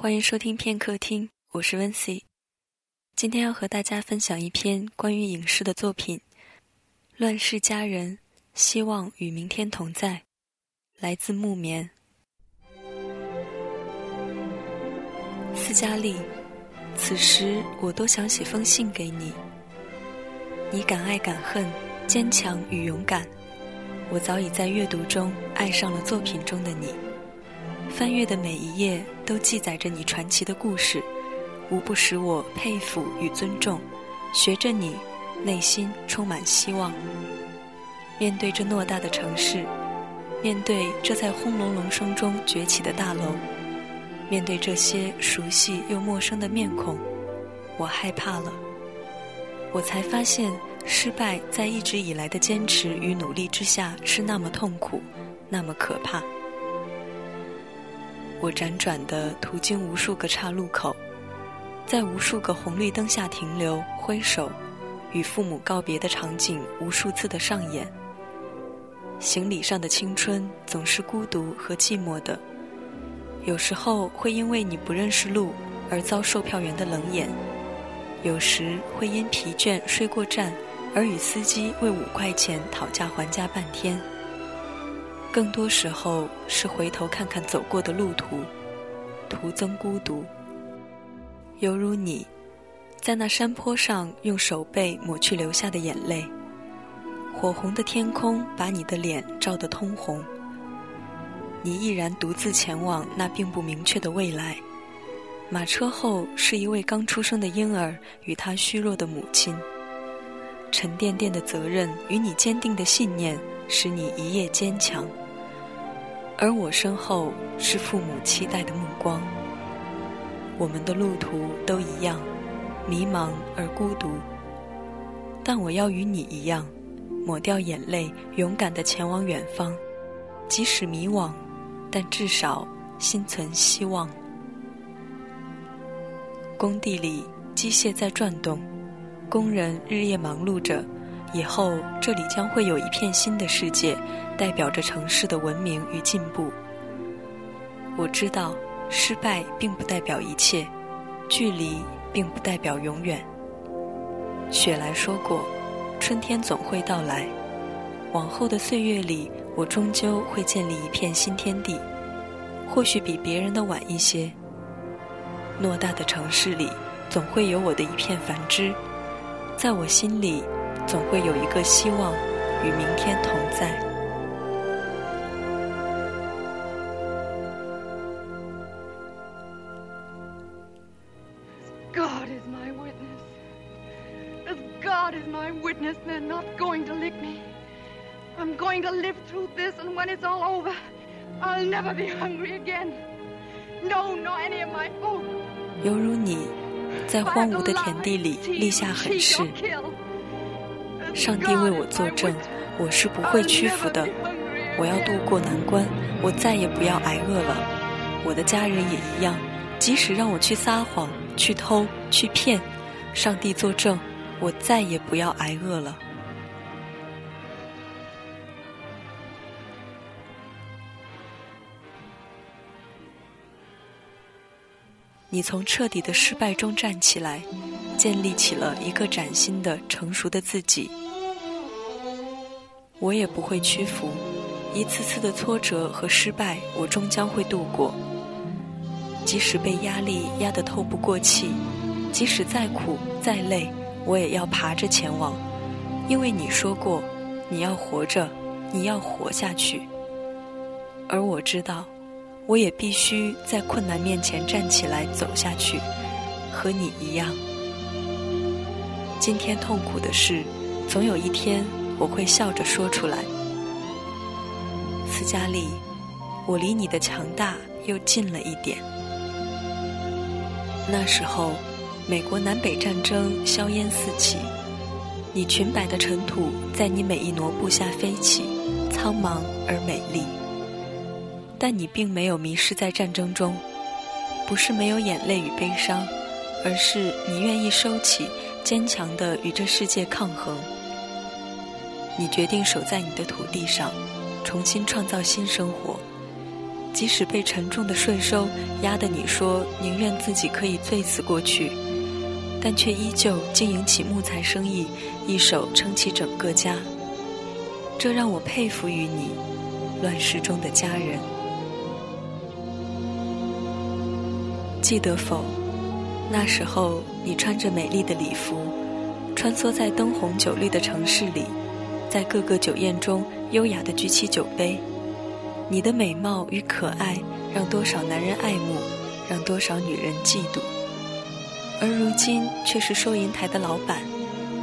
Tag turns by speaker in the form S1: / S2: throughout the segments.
S1: 欢迎收听片刻听，我是温 C。今天要和大家分享一篇关于影视的作品，《乱世佳人》，希望与明天同在，来自木棉。斯嘉丽，此时我多想写封信给你。你敢爱敢恨，坚强与勇敢，我早已在阅读中爱上了作品中的你。翻阅的每一页都记载着你传奇的故事，无不使我佩服与尊重。学着你，内心充满希望。面对这偌大的城市，面对这在轰隆隆声中崛起的大楼，面对这些熟悉又陌生的面孔，我害怕了。我才发现，失败在一直以来的坚持与努力之下是那么痛苦，那么可怕。我辗转的途经无数个岔路口，在无数个红绿灯下停留、挥手，与父母告别的场景无数次的上演。行李上的青春总是孤独和寂寞的，有时候会因为你不认识路而遭售票员的冷眼，有时会因疲倦睡过站而与司机为五块钱讨价还价半天。更多时候是回头看看走过的路途，徒增孤独。犹如你，在那山坡上用手背抹去流下的眼泪，火红的天空把你的脸照得通红。你毅然独自前往那并不明确的未来，马车后是一位刚出生的婴儿与他虚弱的母亲。沉甸甸的责任与你坚定的信念。使你一夜坚强，而我身后是父母期待的目光。我们的路途都一样，迷茫而孤独。但我要与你一样，抹掉眼泪，勇敢地前往远方。即使迷惘，但至少心存希望。工地里，机械在转动，工人日夜忙碌着。以后这里将会有一片新的世界，代表着城市的文明与进步。我知道，失败并不代表一切，距离并不代表永远。雪莱说过：“春天总会到来。”往后的岁月里，我终究会建立一片新天地，或许比别人的晚一些。偌大的城市里，总会有我的一片繁枝，在我心里。总会有一个希望与明天同在。
S2: God is my witness. As God is my witness, they're not going to lick me. I'm going to live through this, and when it's all over, I'll never be hungry again. No, nor any of my folk.
S1: 犹如你在荒芜的田地里立下狠誓。上帝为我作证，我是不会屈服的。我要渡过难关，我再也不要挨饿了。我的家人也一样，即使让我去撒谎、去偷、去骗，上帝作证，我再也不要挨饿了。你从彻底的失败中站起来。建立起了一个崭新的、成熟的自己。我也不会屈服，一次次的挫折和失败，我终将会度过。即使被压力压得透不过气，即使再苦再累，我也要爬着前往。因为你说过，你要活着，你要活下去。而我知道，我也必须在困难面前站起来走下去，和你一样。今天痛苦的事，总有一天我会笑着说出来。斯嘉丽，我离你的强大又近了一点。那时候，美国南北战争硝烟四起，你裙摆的尘土在你每一挪步下飞起，苍茫而美丽。但你并没有迷失在战争中，不是没有眼泪与悲伤，而是你愿意收起。坚强的与这世界抗衡，你决定守在你的土地上，重新创造新生活。即使被沉重的税收压得你说宁愿自己可以醉死过去，但却依旧经营起木材生意，一手撑起整个家。这让我佩服于你，乱世中的佳人。记得否？那时候你穿着美丽的礼服，穿梭在灯红酒绿的城市里，在各个酒宴中优雅地举起酒杯。你的美貌与可爱让多少男人爱慕，让多少女人嫉妒。而如今却是收银台的老板，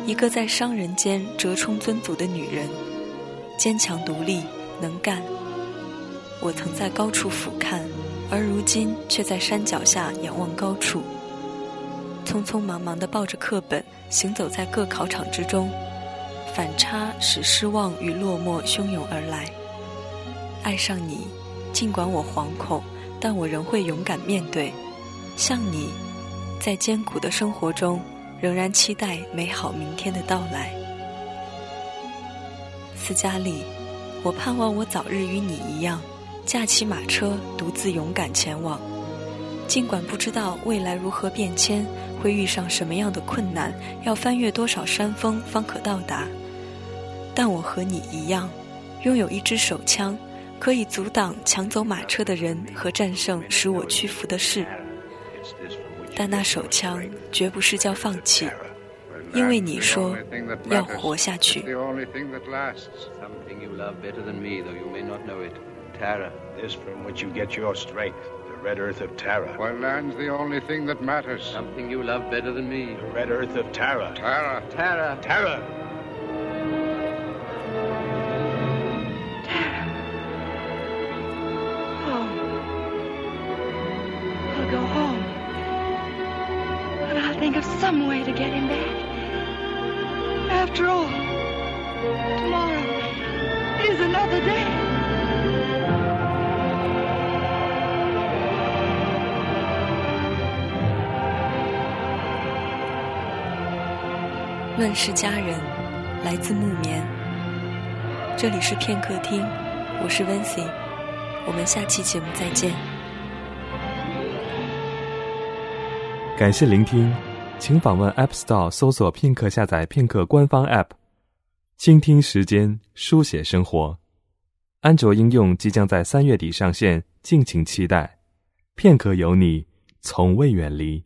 S1: 一个在商人间折冲尊祖的女人，坚强独立，能干。我曾在高处俯瞰。而如今却在山脚下仰望高处，匆匆忙忙地抱着课本行走在各考场之中，反差使失望与落寞汹涌而来。爱上你，尽管我惶恐，但我仍会勇敢面对。像你，在艰苦的生活中，仍然期待美好明天的到来。斯嘉丽，我盼望我早日与你一样。驾起马车，独自勇敢前往。尽管不知道未来如何变迁，会遇上什么样的困难，要翻越多少山峰方可到达，但我和你一样，拥有一支手枪，可以阻挡抢走马车的人和战胜使我屈服的事。但那手枪绝不是叫放弃，因为你说要活下去。
S3: Tara. This from which you get your strength. The red earth of Tara. Why, land's the only thing that matters.
S4: Something you love better than me.
S3: The red earth of Tara.
S4: Tara. Tara.
S3: Tara.
S2: Tara. Home. I'll go home. And I'll think of some way to get him back. After all, tomorrow is another day.
S1: 乱世佳人，来自木棉。这里是片刻听，我是温 y 我们下期节目再见。
S5: 感谢聆听，请访问 App Store 搜索片刻下载片刻官方 App，倾听时间，书写生活。安卓应用即将在三月底上线，敬请期待。片刻有你，从未远离。